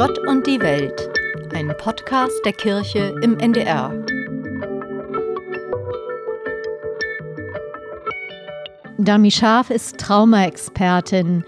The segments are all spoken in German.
Gott und die Welt, ein Podcast der Kirche im NDR. Dami Scharf ist Traumaexpertin.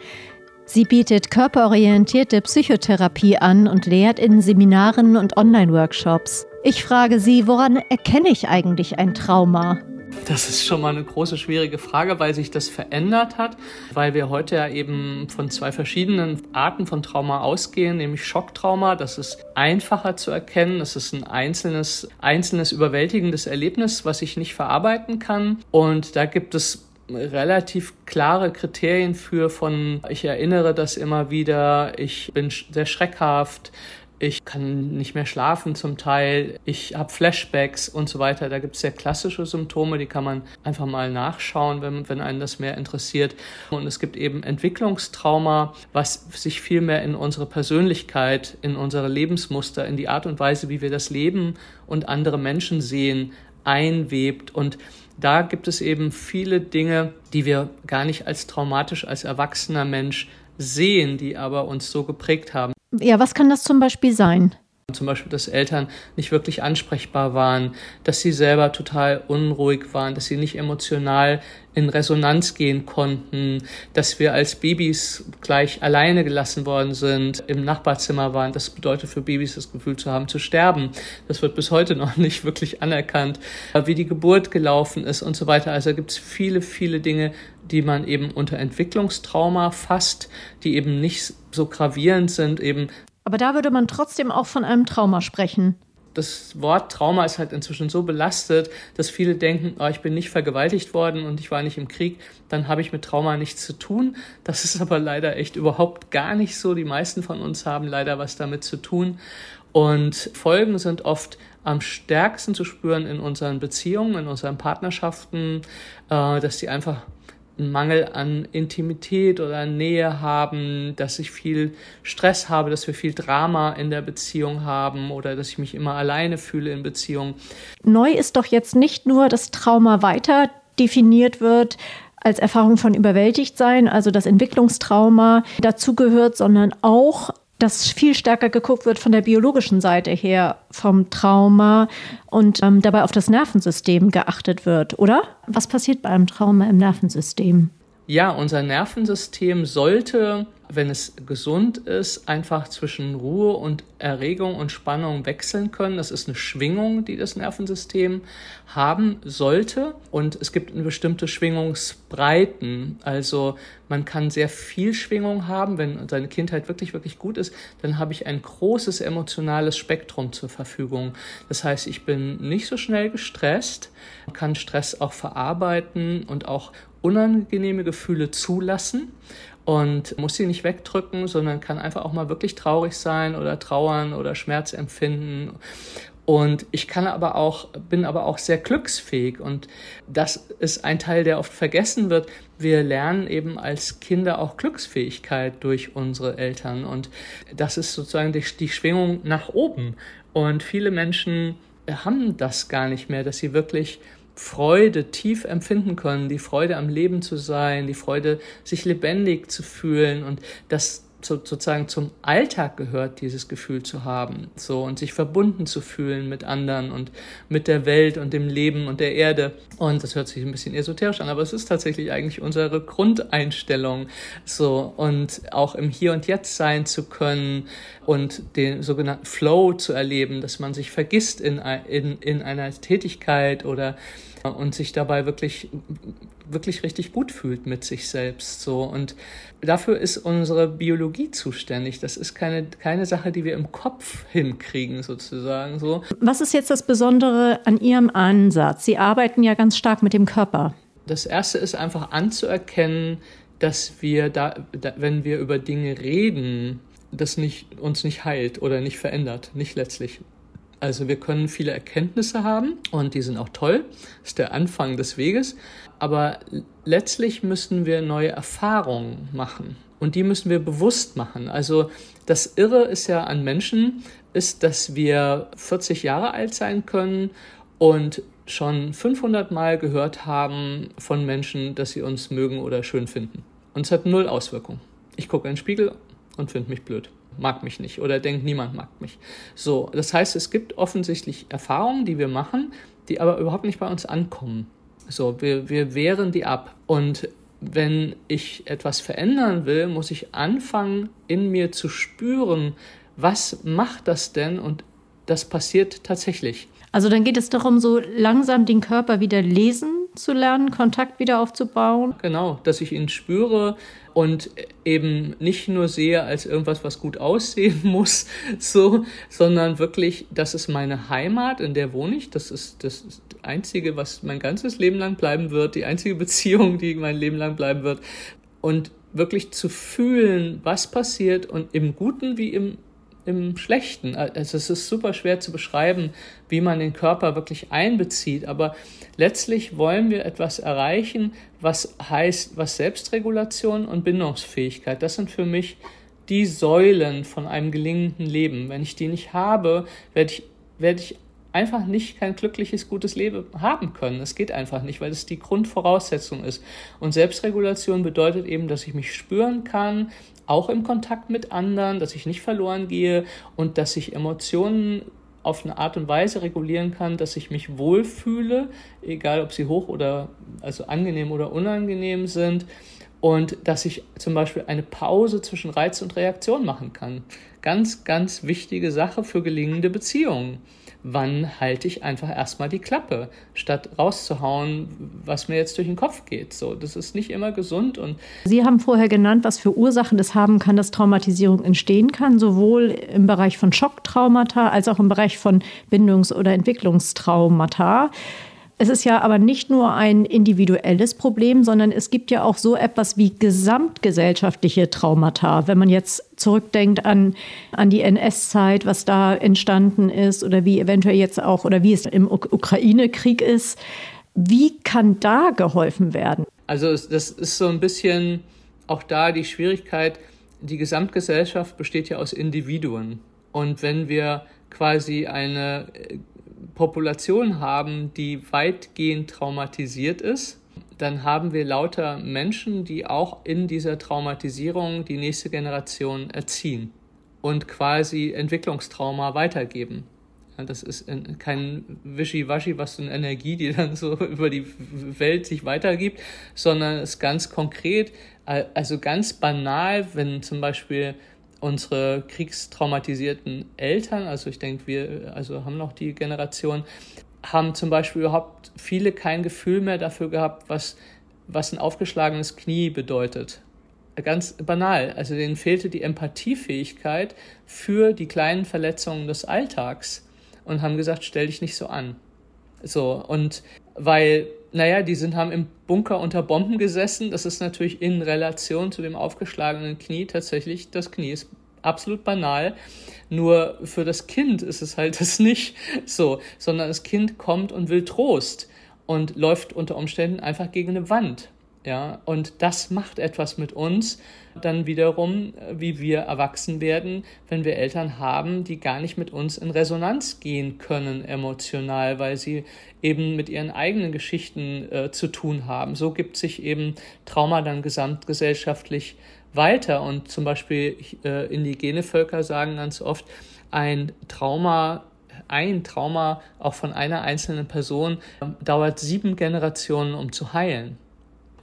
Sie bietet körperorientierte Psychotherapie an und lehrt in Seminaren und Online-Workshops. Ich frage sie, woran erkenne ich eigentlich ein Trauma? Das ist schon mal eine große, schwierige Frage, weil sich das verändert hat, weil wir heute ja eben von zwei verschiedenen Arten von Trauma ausgehen, nämlich Schocktrauma. Das ist einfacher zu erkennen. Das ist ein einzelnes, einzelnes überwältigendes Erlebnis, was ich nicht verarbeiten kann. Und da gibt es relativ klare Kriterien für von, ich erinnere das immer wieder, ich bin sehr schreckhaft, ich kann nicht mehr schlafen zum Teil, ich habe Flashbacks und so weiter. Da gibt es sehr klassische Symptome, die kann man einfach mal nachschauen, wenn, wenn einen das mehr interessiert. Und es gibt eben Entwicklungstrauma, was sich viel mehr in unsere Persönlichkeit, in unsere Lebensmuster, in die Art und Weise, wie wir das Leben und andere Menschen sehen, einwebt. Und da gibt es eben viele Dinge, die wir gar nicht als traumatisch als erwachsener Mensch sehen, die aber uns so geprägt haben. Ja, was kann das zum Beispiel sein? Zum Beispiel, dass Eltern nicht wirklich ansprechbar waren, dass sie selber total unruhig waren, dass sie nicht emotional in Resonanz gehen konnten, dass wir als Babys gleich alleine gelassen worden sind, im Nachbarzimmer waren. Das bedeutet für Babys das Gefühl zu haben, zu sterben. Das wird bis heute noch nicht wirklich anerkannt, wie die Geburt gelaufen ist und so weiter. Also gibt es viele, viele Dinge, die man eben unter Entwicklungstrauma fasst, die eben nicht so gravierend sind, eben aber da würde man trotzdem auch von einem Trauma sprechen. Das Wort Trauma ist halt inzwischen so belastet, dass viele denken, oh, ich bin nicht vergewaltigt worden und ich war nicht im Krieg, dann habe ich mit Trauma nichts zu tun. Das ist aber leider echt überhaupt gar nicht so. Die meisten von uns haben leider was damit zu tun. Und Folgen sind oft am stärksten zu spüren in unseren Beziehungen, in unseren Partnerschaften, äh, dass die einfach Mangel an Intimität oder Nähe haben, dass ich viel Stress habe, dass wir viel Drama in der Beziehung haben oder dass ich mich immer alleine fühle in Beziehungen. Neu ist doch jetzt nicht nur, dass Trauma weiter definiert wird als Erfahrung von überwältigt sein, also das Entwicklungstrauma dazugehört, sondern auch dass viel stärker geguckt wird von der biologischen Seite her vom Trauma und ähm, dabei auf das Nervensystem geachtet wird, oder? Was passiert bei einem Trauma im Nervensystem? Ja, unser Nervensystem sollte wenn es gesund ist, einfach zwischen Ruhe und Erregung und Spannung wechseln können. Das ist eine Schwingung, die das Nervensystem haben sollte. Und es gibt eine bestimmte Schwingungsbreiten. Also man kann sehr viel Schwingung haben. Wenn seine Kindheit wirklich, wirklich gut ist, dann habe ich ein großes emotionales Spektrum zur Verfügung. Das heißt, ich bin nicht so schnell gestresst, kann Stress auch verarbeiten und auch unangenehme Gefühle zulassen und muss sie nicht wegdrücken, sondern kann einfach auch mal wirklich traurig sein oder trauern oder Schmerz empfinden. Und ich kann aber auch, bin aber auch sehr glücksfähig. Und das ist ein Teil, der oft vergessen wird. Wir lernen eben als Kinder auch Glücksfähigkeit durch unsere Eltern. Und das ist sozusagen die, die Schwingung nach oben. Und viele Menschen haben das gar nicht mehr, dass sie wirklich Freude tief empfinden können, die Freude am Leben zu sein, die Freude, sich lebendig zu fühlen und das sozusagen zum Alltag gehört, dieses Gefühl zu haben, so und sich verbunden zu fühlen mit anderen und mit der Welt und dem Leben und der Erde. Und das hört sich ein bisschen esoterisch an, aber es ist tatsächlich eigentlich unsere Grundeinstellung, so und auch im Hier und Jetzt sein zu können und den sogenannten Flow zu erleben, dass man sich vergisst in, in, in einer Tätigkeit oder und sich dabei wirklich, wirklich richtig gut fühlt mit sich selbst, so. Und dafür ist unsere Biologie zuständig. Das ist keine, keine Sache, die wir im Kopf hinkriegen, sozusagen, so. Was ist jetzt das Besondere an Ihrem Ansatz? Sie arbeiten ja ganz stark mit dem Körper. Das erste ist einfach anzuerkennen, dass wir da, da wenn wir über Dinge reden, das nicht, uns nicht heilt oder nicht verändert, nicht letztlich. Also wir können viele Erkenntnisse haben und die sind auch toll. Das ist der Anfang des Weges. Aber letztlich müssen wir neue Erfahrungen machen. Und die müssen wir bewusst machen. Also das Irre ist ja an Menschen, ist, dass wir 40 Jahre alt sein können und schon 500 Mal gehört haben von Menschen, dass sie uns mögen oder schön finden. Und es hat null Auswirkung. Ich gucke in den Spiegel und findet mich blöd mag mich nicht oder denkt, niemand mag mich. So, das heißt, es gibt offensichtlich Erfahrungen, die wir machen, die aber überhaupt nicht bei uns ankommen. So, wir, wir wehren die ab. Und wenn ich etwas verändern will, muss ich anfangen, in mir zu spüren, was macht das denn? Und das passiert tatsächlich. Also dann geht es darum, so langsam den Körper wieder lesen zu lernen, Kontakt wieder aufzubauen. Genau, dass ich ihn spüre und eben nicht nur sehe als irgendwas, was gut aussehen muss, so, sondern wirklich, das ist meine Heimat, in der wohne ich. Das ist das Einzige, was mein ganzes Leben lang bleiben wird, die einzige Beziehung, die mein Leben lang bleiben wird. Und wirklich zu fühlen, was passiert und im Guten wie im im Schlechten. Also es ist super schwer zu beschreiben, wie man den Körper wirklich einbezieht, aber letztlich wollen wir etwas erreichen, was heißt, was Selbstregulation und Bindungsfähigkeit, das sind für mich die Säulen von einem gelingenden Leben. Wenn ich die nicht habe, werde ich, werde ich einfach nicht kein glückliches, gutes Leben haben können. Es geht einfach nicht, weil es die Grundvoraussetzung ist. Und Selbstregulation bedeutet eben, dass ich mich spüren kann, auch im Kontakt mit anderen, dass ich nicht verloren gehe und dass ich Emotionen auf eine Art und Weise regulieren kann, dass ich mich wohlfühle, egal ob sie hoch oder also angenehm oder unangenehm sind und dass ich zum Beispiel eine Pause zwischen Reiz und Reaktion machen kann. Ganz, ganz wichtige Sache für gelingende Beziehungen wann halte ich einfach erstmal die Klappe, statt rauszuhauen, was mir jetzt durch den Kopf geht. So, das ist nicht immer gesund und Sie haben vorher genannt, was für Ursachen es haben kann, dass Traumatisierung entstehen kann, sowohl im Bereich von Schocktraumata als auch im Bereich von Bindungs- oder Entwicklungstraumata. Es ist ja aber nicht nur ein individuelles Problem, sondern es gibt ja auch so etwas wie gesamtgesellschaftliche Traumata. Wenn man jetzt zurückdenkt an, an die NS-Zeit, was da entstanden ist oder wie eventuell jetzt auch oder wie es im Ukraine-Krieg ist. Wie kann da geholfen werden? Also das ist so ein bisschen auch da die Schwierigkeit, die Gesamtgesellschaft besteht ja aus Individuen. Und wenn wir quasi eine Population haben, die weitgehend traumatisiert ist, dann haben wir lauter Menschen, die auch in dieser Traumatisierung die nächste Generation erziehen und quasi Entwicklungstrauma weitergeben. Das ist kein Wischiwaschi, was so eine Energie, die dann so über die Welt sich weitergibt, sondern es ist ganz konkret, also ganz banal, wenn zum Beispiel unsere kriegstraumatisierten Eltern, also ich denke, wir also haben noch die Generation, haben zum Beispiel überhaupt viele kein Gefühl mehr dafür gehabt, was, was ein aufgeschlagenes Knie bedeutet. Ganz banal. Also denen fehlte die Empathiefähigkeit für die kleinen Verletzungen des Alltags und haben gesagt, stell dich nicht so an. So, und weil, naja, die sind, haben im Bunker unter Bomben gesessen. Das ist natürlich in Relation zu dem aufgeschlagenen Knie tatsächlich, das Knie ist absolut banal. Nur für das Kind ist es halt das nicht so, sondern das Kind kommt und will Trost und läuft unter Umständen einfach gegen eine Wand. Ja, und das macht etwas mit uns dann wiederum, wie wir erwachsen werden, wenn wir Eltern haben, die gar nicht mit uns in Resonanz gehen können emotional, weil sie eben mit ihren eigenen Geschichten äh, zu tun haben. So gibt sich eben Trauma dann gesamtgesellschaftlich weiter. Und zum Beispiel äh, indigene Völker sagen ganz oft, ein Trauma ein Trauma auch von einer einzelnen Person dauert sieben Generationen, um zu heilen.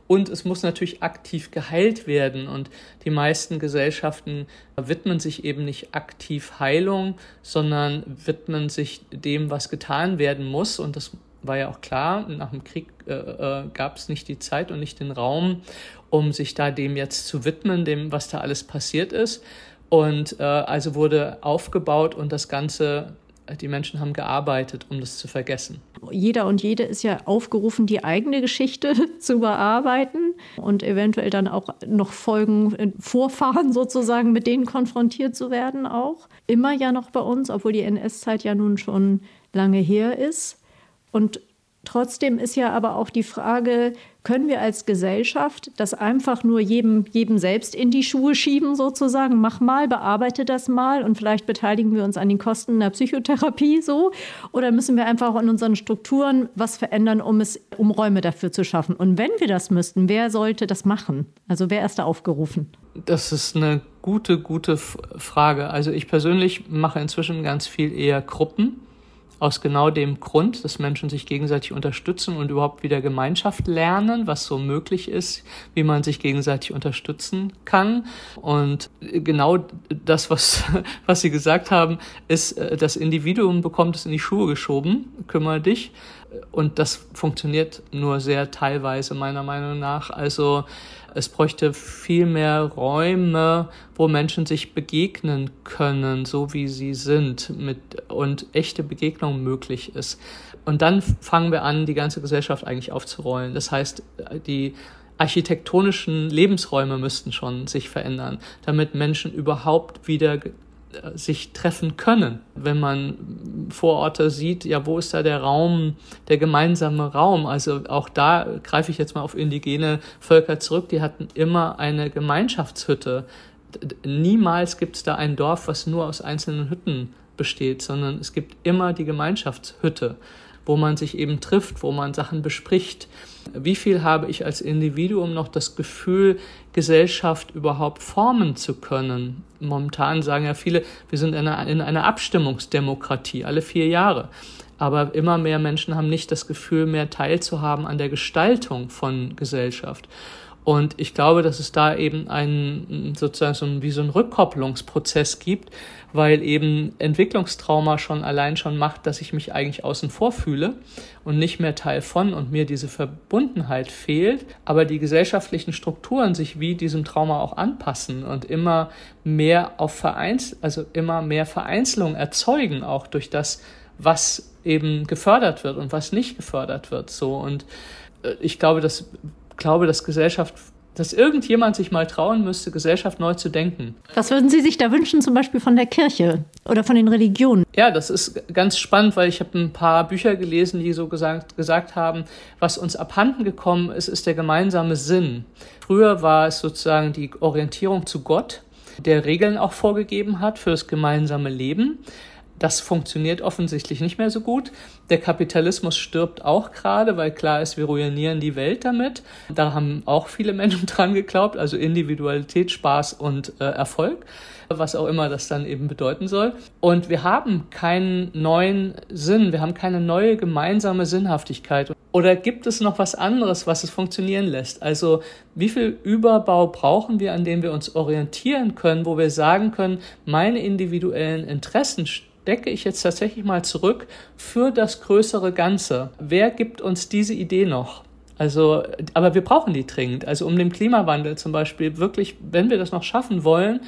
Und es muss natürlich aktiv geheilt werden. Und die meisten Gesellschaften widmen sich eben nicht aktiv Heilung, sondern widmen sich dem, was getan werden muss. Und das war ja auch klar, nach dem Krieg äh, äh, gab es nicht die Zeit und nicht den Raum, um sich da dem jetzt zu widmen, dem, was da alles passiert ist. Und äh, also wurde aufgebaut und das Ganze die Menschen haben gearbeitet, um das zu vergessen. Jeder und jede ist ja aufgerufen, die eigene Geschichte zu bearbeiten und eventuell dann auch noch Folgen, äh, Vorfahren sozusagen, mit denen konfrontiert zu werden auch. Immer ja noch bei uns, obwohl die NS-Zeit ja nun schon lange her ist. Und Trotzdem ist ja aber auch die Frage, können wir als Gesellschaft das einfach nur jedem, jedem selbst in die Schuhe schieben, sozusagen? Mach mal, bearbeite das mal und vielleicht beteiligen wir uns an den Kosten der Psychotherapie so? Oder müssen wir einfach in unseren Strukturen was verändern, um, es, um Räume dafür zu schaffen? Und wenn wir das müssten, wer sollte das machen? Also wer ist da aufgerufen? Das ist eine gute, gute Frage. Also ich persönlich mache inzwischen ganz viel eher Gruppen aus genau dem Grund, dass Menschen sich gegenseitig unterstützen und überhaupt wieder Gemeinschaft lernen, was so möglich ist, wie man sich gegenseitig unterstützen kann. Und genau das, was, was Sie gesagt haben, ist, äh, das Individuum bekommt es in die Schuhe geschoben, kümmere dich. Und das funktioniert nur sehr teilweise meiner Meinung nach. Also es bräuchte viel mehr Räume, wo Menschen sich begegnen können, so wie sie sind, mit, und echte Begegnung möglich ist. Und dann fangen wir an, die ganze Gesellschaft eigentlich aufzurollen. Das heißt, die architektonischen Lebensräume müssten schon sich verändern, damit Menschen überhaupt wieder sich treffen können. Wenn man Vororte sieht, ja, wo ist da der Raum, der gemeinsame Raum? Also auch da greife ich jetzt mal auf indigene Völker zurück, die hatten immer eine Gemeinschaftshütte. Niemals gibt es da ein Dorf, was nur aus einzelnen Hütten besteht, sondern es gibt immer die Gemeinschaftshütte, wo man sich eben trifft, wo man Sachen bespricht. Wie viel habe ich als Individuum noch das Gefühl, Gesellschaft überhaupt formen zu können? Momentan sagen ja viele, wir sind in einer, in einer Abstimmungsdemokratie, alle vier Jahre. Aber immer mehr Menschen haben nicht das Gefühl, mehr teilzuhaben an der Gestaltung von Gesellschaft. Und ich glaube, dass es da eben einen, sozusagen so ein, wie so ein Rückkopplungsprozess gibt, weil eben Entwicklungstrauma schon allein schon macht, dass ich mich eigentlich außen vor fühle und nicht mehr Teil von und mir diese Verbundenheit fehlt, aber die gesellschaftlichen Strukturen sich wie diesem Trauma auch anpassen und immer mehr auf Vereins, also immer mehr Vereinzelung erzeugen, auch durch das, was eben gefördert wird und was nicht gefördert wird, so. Und äh, ich glaube, dass glaube, dass Gesellschaft, dass irgendjemand sich mal trauen müsste, Gesellschaft neu zu denken. Was würden Sie sich da wünschen, zum Beispiel von der Kirche oder von den Religionen? Ja, das ist ganz spannend, weil ich habe ein paar Bücher gelesen, die so gesagt, gesagt haben, was uns abhanden gekommen ist, ist der gemeinsame Sinn. Früher war es sozusagen die Orientierung zu Gott, der Regeln auch vorgegeben hat für das gemeinsame Leben. Das funktioniert offensichtlich nicht mehr so gut. Der Kapitalismus stirbt auch gerade, weil klar ist, wir ruinieren die Welt damit. Da haben auch viele Menschen dran geglaubt, also Individualität, Spaß und äh, Erfolg, was auch immer das dann eben bedeuten soll. Und wir haben keinen neuen Sinn, wir haben keine neue gemeinsame Sinnhaftigkeit. Oder gibt es noch was anderes, was es funktionieren lässt? Also wie viel Überbau brauchen wir, an dem wir uns orientieren können, wo wir sagen können, meine individuellen Interessen decke ich jetzt tatsächlich mal zurück für das größere Ganze. Wer gibt uns diese Idee noch? Also, aber wir brauchen die dringend. Also um den Klimawandel zum Beispiel wirklich, wenn wir das noch schaffen wollen,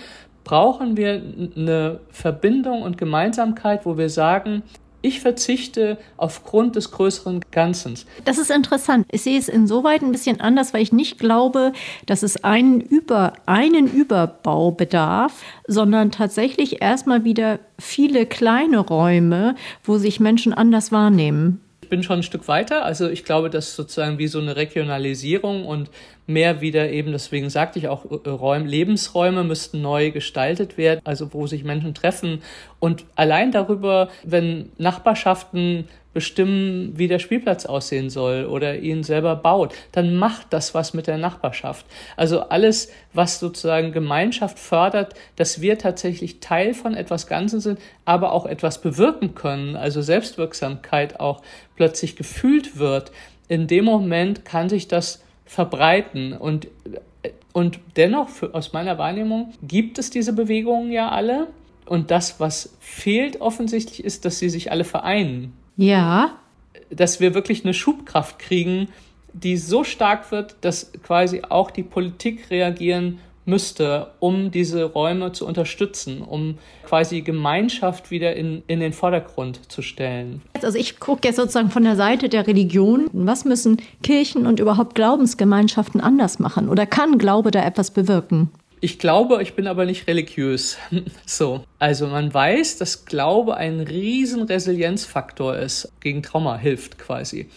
brauchen wir eine Verbindung und Gemeinsamkeit, wo wir sagen, ich verzichte aufgrund des größeren Ganzen. Das ist interessant. Ich sehe es insoweit ein bisschen anders, weil ich nicht glaube, dass es einen, Über, einen Überbau bedarf, sondern tatsächlich erstmal wieder viele kleine Räume, wo sich Menschen anders wahrnehmen bin schon ein Stück weiter. Also ich glaube, dass sozusagen wie so eine Regionalisierung und mehr wieder eben, deswegen sagte ich auch, äh, Räum, Lebensräume müssten neu gestaltet werden, also wo sich Menschen treffen. Und allein darüber, wenn Nachbarschaften bestimmen, wie der Spielplatz aussehen soll oder ihn selber baut, dann macht das was mit der Nachbarschaft. Also alles, was sozusagen Gemeinschaft fördert, dass wir tatsächlich Teil von etwas Ganzen sind, aber auch etwas bewirken können, also Selbstwirksamkeit auch plötzlich gefühlt wird. In dem Moment kann sich das verbreiten und und dennoch, für, aus meiner Wahrnehmung, gibt es diese Bewegungen ja alle. Und das, was fehlt offensichtlich, ist, dass sie sich alle vereinen. Ja. Dass wir wirklich eine Schubkraft kriegen, die so stark wird, dass quasi auch die Politik reagieren müsste, um diese Räume zu unterstützen, um quasi Gemeinschaft wieder in, in den Vordergrund zu stellen. Also ich gucke jetzt sozusagen von der Seite der Religion. Was müssen Kirchen und überhaupt Glaubensgemeinschaften anders machen? Oder kann Glaube da etwas bewirken? Ich glaube, ich bin aber nicht religiös. so. Also man weiß, dass Glaube ein riesen Resilienzfaktor ist, gegen Trauma hilft quasi.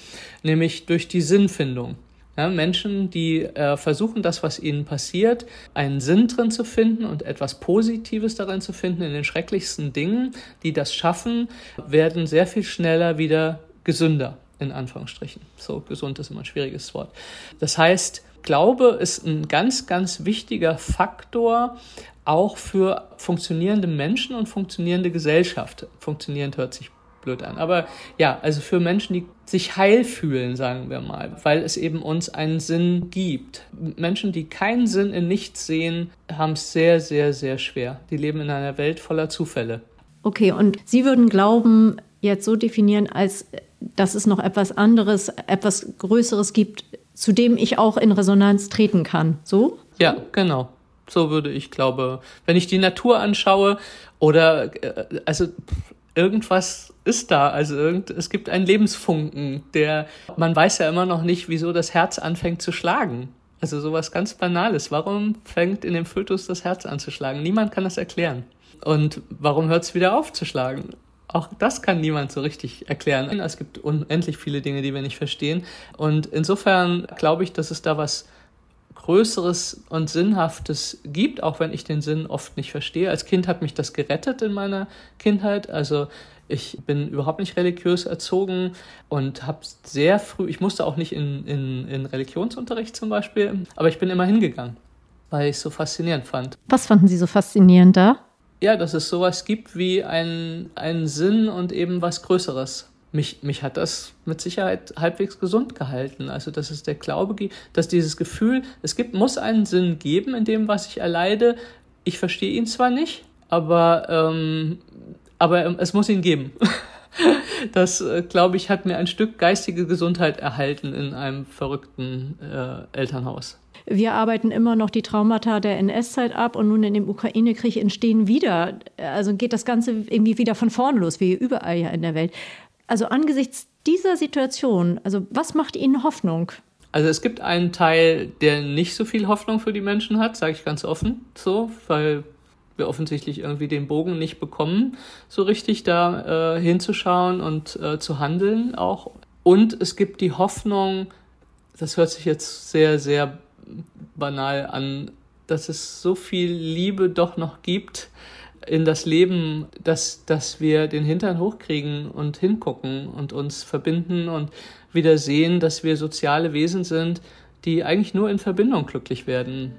Nämlich durch die Sinnfindung. Ja, Menschen, die äh, versuchen, das, was ihnen passiert, einen Sinn drin zu finden und etwas Positives darin zu finden, in den schrecklichsten Dingen, die das schaffen, werden sehr viel schneller wieder gesünder, in Anführungsstrichen. So, gesund ist immer ein schwieriges Wort. Das heißt, Glaube ist ein ganz, ganz wichtiger Faktor auch für funktionierende Menschen und funktionierende Gesellschaft. Funktionierend hört sich blöd an. Aber ja, also für Menschen, die sich heil fühlen, sagen wir mal, weil es eben uns einen Sinn gibt. Menschen, die keinen Sinn in nichts sehen, haben es sehr, sehr, sehr schwer. Die leben in einer Welt voller Zufälle. Okay, und Sie würden Glauben jetzt so definieren, als dass es noch etwas anderes, etwas Größeres gibt, zu dem ich auch in Resonanz treten kann. So? Ja, genau. So würde ich glaube, wenn ich die Natur anschaue oder äh, also irgendwas ist da, also irgend, es gibt einen Lebensfunken, der man weiß ja immer noch nicht, wieso das Herz anfängt zu schlagen. Also sowas ganz Banales. Warum fängt in dem Fötus das Herz an zu schlagen? Niemand kann das erklären. Und warum hört es wieder auf zu schlagen? Auch das kann niemand so richtig erklären. Es gibt unendlich viele Dinge, die wir nicht verstehen. Und insofern glaube ich, dass es da was Größeres und Sinnhaftes gibt, auch wenn ich den Sinn oft nicht verstehe. Als Kind hat mich das gerettet in meiner Kindheit. Also ich bin überhaupt nicht religiös erzogen und habe sehr früh, ich musste auch nicht in, in, in Religionsunterricht zum Beispiel, aber ich bin immer hingegangen, weil ich es so faszinierend fand. Was fanden Sie so faszinierend da? Ja, dass es sowas gibt wie einen, einen Sinn und eben was Größeres mich, mich hat das mit Sicherheit halbwegs gesund gehalten. Also, dass es der Glaube gibt, dass dieses Gefühl, es gibt, muss einen Sinn geben in dem, was ich erleide. Ich verstehe ihn zwar nicht, aber, ähm, aber es muss ihn geben. das, äh, glaube ich, hat mir ein Stück geistige Gesundheit erhalten in einem verrückten äh, Elternhaus. Wir arbeiten immer noch die Traumata der NS-Zeit ab und nun in dem Ukraine-Krieg entstehen wieder, also geht das Ganze irgendwie wieder von vorn los, wie überall ja in der Welt. Also angesichts dieser Situation, also was macht Ihnen Hoffnung? Also es gibt einen Teil, der nicht so viel Hoffnung für die Menschen hat, sage ich ganz offen, so, weil wir offensichtlich irgendwie den Bogen nicht bekommen, so richtig da äh, hinzuschauen und äh, zu handeln auch. Und es gibt die Hoffnung, das hört sich jetzt sehr, sehr banal an, dass es so viel Liebe doch noch gibt, in das Leben, dass, dass wir den Hintern hochkriegen und hingucken und uns verbinden und wieder sehen, dass wir soziale Wesen sind, die eigentlich nur in Verbindung glücklich werden.